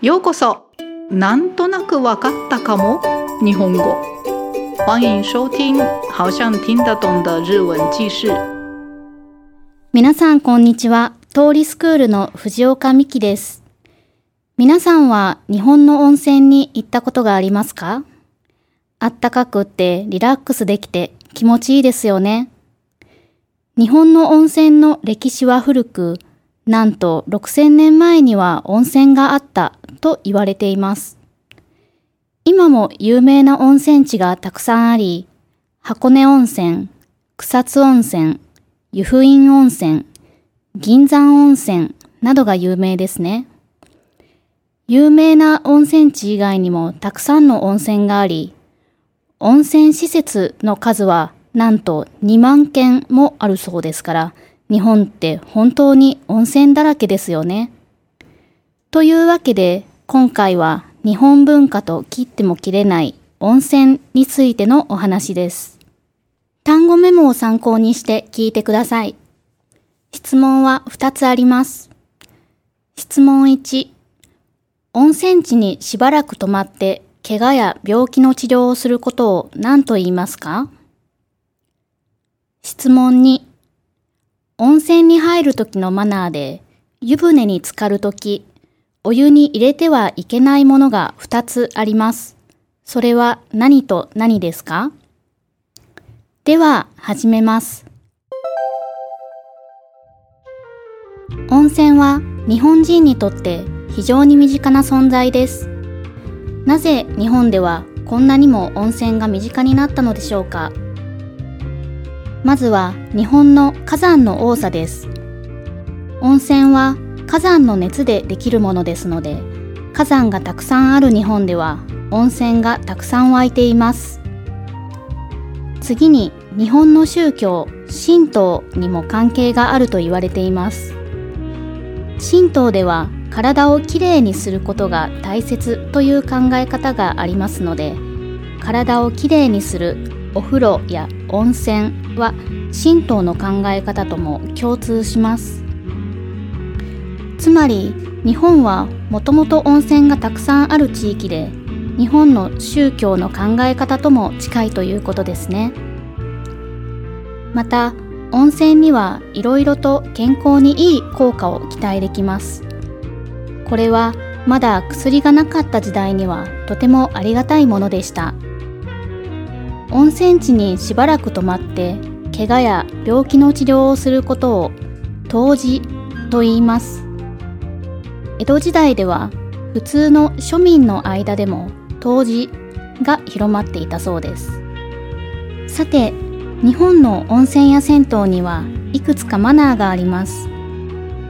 ようこそ。なんとなくわかったかも？日本語。欢迎收听好像听得懂的日文記事。皆さんこんにちは。通りスクールの藤岡美希です。皆さんは日本の温泉に行ったことがありますか？あったかくってリラックスできて気持ちいいですよね。日本の温泉の歴史は古くなんと6000年前には温泉があったと言われています。今も有名な温泉地がたくさんあり、箱根温泉、草津温泉、湯布院温泉、銀山温泉などが有名ですね。有名な温泉地以外にもたくさんの温泉があり、温泉施設の数はなんと2万件もあるそうですから、日本って本当に温泉だらけですよね。というわけで今回は日本文化と切っても切れない温泉についてのお話です。単語メモを参考にして聞いてください。質問は2つあります。質問1。温泉地にしばらく泊まって怪我や病気の治療をすることを何と言いますか？質問2。温泉に入る時のマナーで、湯船に浸かる時、お湯に入れてはいけないものが2つあります。それは何と何ですか？では、始めます。温泉は日本人にとって非常に身近な存在です。なぜ日本ではこんなにも温泉が身近になったのでしょうか？まずは日本の火山の多さです。温泉は火山の熱でできるものですので、火山がたくさんある日本では温泉がたくさん湧いています。次に日本の宗教、神道にも関係があると言われています。神道では体をきれいにすることが大切という考え方がありますので、体をきれいにするお風呂や温泉は神道の考え方とも共通します。つまり日本はもともと温泉がたくさんある地域で日本の宗教の考え方とも近いということですね。また温泉にはいろいろと健康にいい効果を期待できます。これはまだ薬がなかった時代にはとてもありがたいものでした。温泉地にしばらく泊まって怪我や病気の治療をすることを湯治と言います。江戸時代では普通の庶民の間でも湯治が広まっていたそうです。さて日本の温泉や銭湯にはいくつかマナーがあります。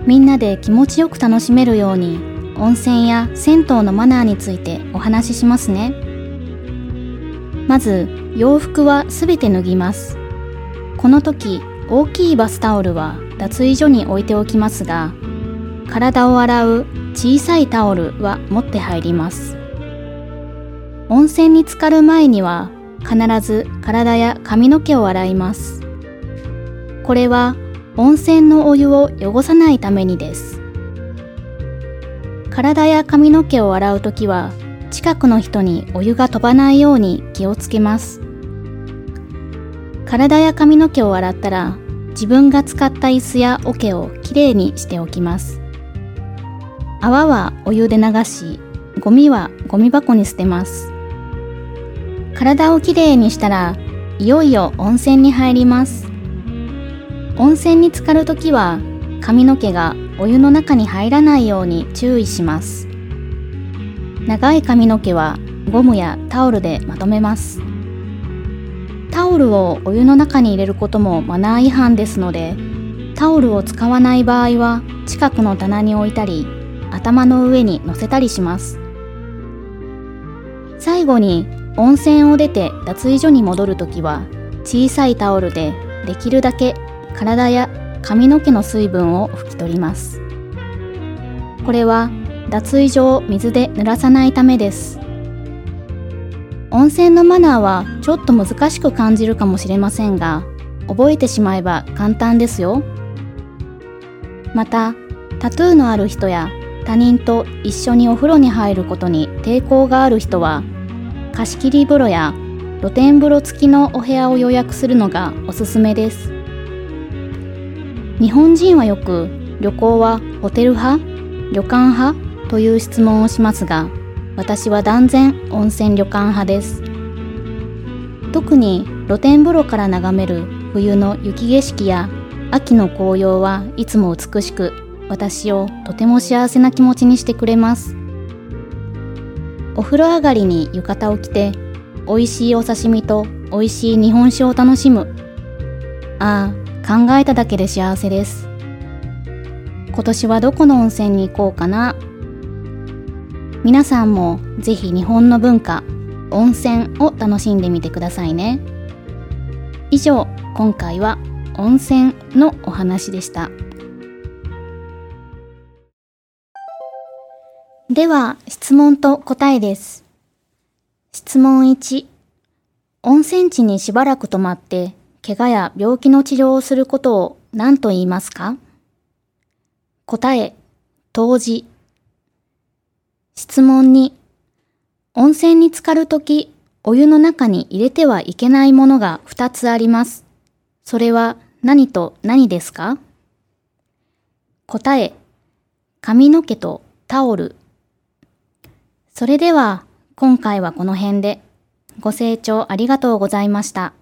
みんなで気持ちよく楽しめるように温泉や銭湯のマナーについてお話ししますね。まず洋服はすべて脱ぎます。この時、大きいバスタオルは脱衣所に置いておきますが、体を洗う小さいタオルは持って入ります。温泉に浸かる前には必ず体や髪の毛を洗います。これは温泉のお湯を汚さないためにです。体や髪の毛を洗うときは近くの人にお湯が飛ばないように気をつけます。体や髪の毛を洗ったら自分が使った椅子や桶をきれいにしておきます。泡はお湯で流し、ゴミはゴミ箱に捨てます。体をきれいにしたらいよいよ温泉に入ります。温泉に浸かるときは髪の毛がお湯の中に入らないように注意します。長い髪の毛はゴムやタオルでまとめます。タオルをお湯の中に入れることもマナー違反ですのでタオルを使わない場合は近くの棚に置いたり頭の上に乗せたりします。最後に温泉を出て脱衣所に戻るときは小さいタオルでできるだけ体や髪の毛の水分を拭き取ります。これは脱衣所を水で濡らさないためです。温泉のマナーはちょっと難しく感じるかもしれませんが覚えてしまえば簡単ですよ。またタトゥーのある人や他人と一緒にお風呂に入ることに抵抗がある人は貸し切り風呂や露天風呂付きのお部屋を予約するのがおすすめです。日本人はよく旅行はホテル派？旅館派？という質問をしますが私は断然温泉旅館派です。特に露天風呂から眺める冬の雪景色や秋の紅葉はいつも美しく私をとても幸せな気持ちにしてくれます。お風呂上がりに浴衣を着て美味しいお刺身と美味しい日本酒を楽しむ。ああ考えただけで幸せです。今年はどこの温泉に行こうかな？皆さんもぜひ日本の文化温泉を楽しんでみてくださいね。以上今回は温泉のお話でした。では質問と答えです。質問1温泉地にしばらく泊まって怪我や病気の治療をすることを何と言いますか？答え、当時。質問2温泉に浸かるとき、お湯の中に入れてはいけないものが2つあります。それは何と何ですか？答え、髪の毛とタオル。それでは、今回はこの辺で。ご清聴ありがとうございました。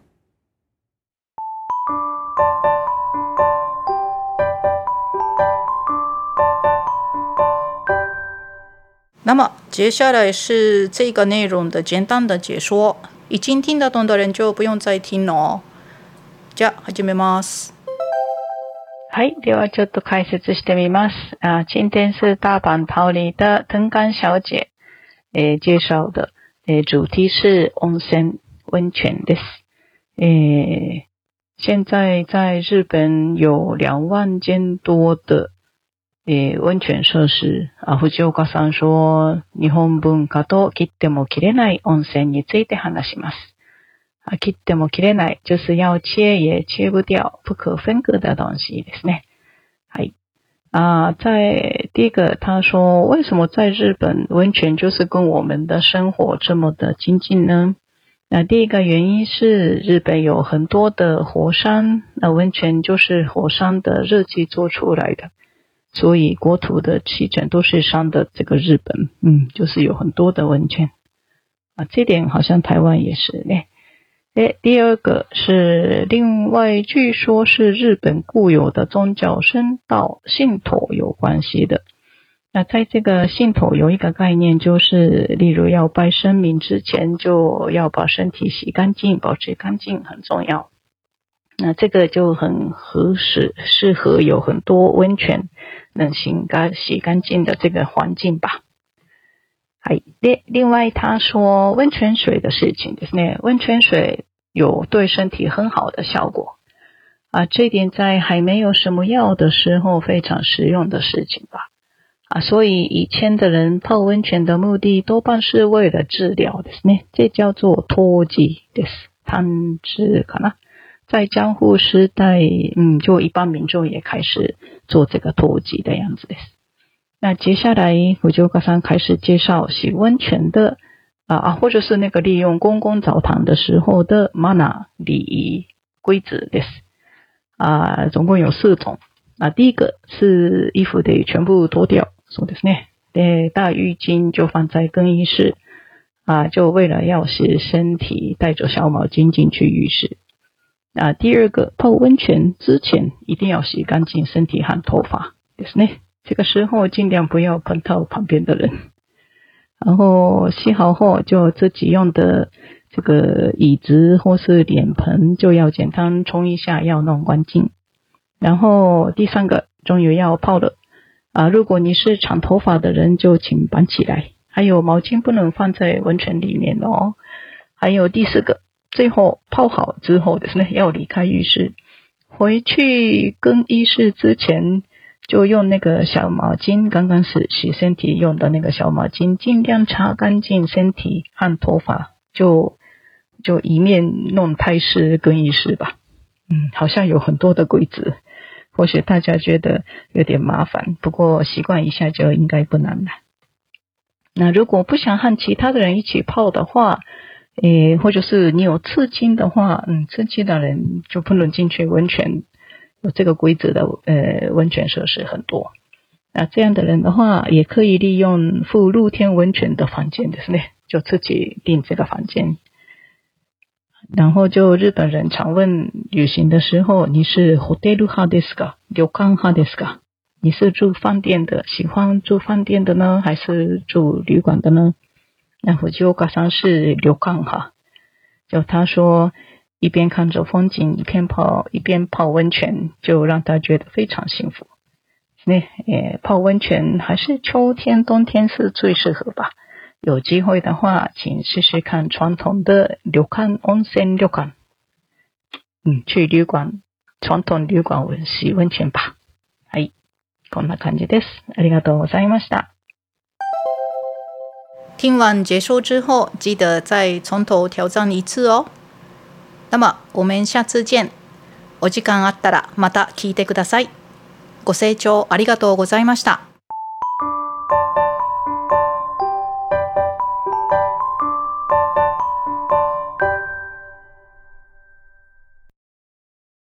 那么接下来是这个内容的简单的解说，已经听得懂的人就不用再听了。じゃあ始めます。はい。では、ちょっと解説してみます。啊，今天是大阪桃李的藤冈小姐，诶，介绍的，诶，主题是温泉温泉です。诶，现在在日本有两万间多的えー、温泉設施、あ、藤岡さん说、日本文化と切っても切れない温泉について話します。啊，切っても切れない，就是要切也切不掉、不可分割的东西ですね。はい。啊，在第一个，他说，为什么在日本温泉就是跟我们的生活这么的亲近呢？那第一个原因是日本有很多的火山，那温泉就是火山的热气做出来的。所以国土的气全都是上的这个日本，嗯，就是有很多的温泉啊，这点好像台湾也是嘞。诶，第二个是另外，据说是日本固有的宗教生道信徒有关系的。那在这个信徒有一个概念，就是例如要拜神明之前，就要把身体洗干净，保持干净很重要。那这个就很合适，适合有很多温泉能洗干洗干净的这个环境吧。还另另外他说温泉水的事情，就是呢，温泉水有对身体很好的效果啊，这点在还没有什么药的时候非常实用的事情吧。啊，所以以前的人泡温泉的目的多半是为了治疗的呢，这叫做脱剂的汤治可能。在江户时代，嗯，就一般民众也开始做这个脱剂的样子。那接下来，我就刚刚开始介绍洗温泉的啊啊，或者是那个利用公共澡堂的时候的 mana 礼仪规则的。啊，总共有四种。啊，第一个是衣服得全部脱掉，说的是呢，对，大浴巾就放在更衣室啊，就为了要使身体带着小毛巾进去浴室。啊，第二个泡温泉之前一定要洗干净身体和头发，就是呢。这个时候尽量不要碰到旁边的人。然后洗好后，就自己用的这个椅子或是脸盆就要简单冲一下，要弄干净。然后第三个，终于要泡了啊！如果你是长头发的人，就请绑起来。还有毛巾不能放在温泉里面哦。还有第四个。最后泡好之后的是呢，要离开浴室，回去更衣室之前，就用那个小毛巾，刚刚是洗身体用的那个小毛巾，尽量擦干净身体和头发，就就一面弄太湿更衣室吧。嗯，好像有很多的规则，或许大家觉得有点麻烦，不过习惯一下就应该不难了。那如果不想和其他的人一起泡的话，诶，或者是你有刺青的话，嗯，刺青的人就不能进去温泉。有这个规则的，呃，温泉设施很多。那这样的人的话，也可以利用附露天温泉的房间，ですね，就自己订这个房间。然后就日本人常问旅行的时候，你是 hotel 派ですか？旅館派ですか？你是住饭店的，喜欢住饭店的呢，还是住旅馆的呢？ 那福吉岡さん是旅館哈，就他说一边看着风景，一边泡一边泡温泉，就让他觉得非常幸福。那呃，泡温泉还是秋天、冬天是最适合吧。有机会的话，请试试看传统的旅館温泉旅館。嗯，去旅馆传统旅馆温洗温泉吧。はい、こんな感じです。ありがとうございました。 听完结束之后，记得再从头挑战一次哦。那么我们下次见。お時間あったらまた聞いてください。ご清聴ありがとうございました。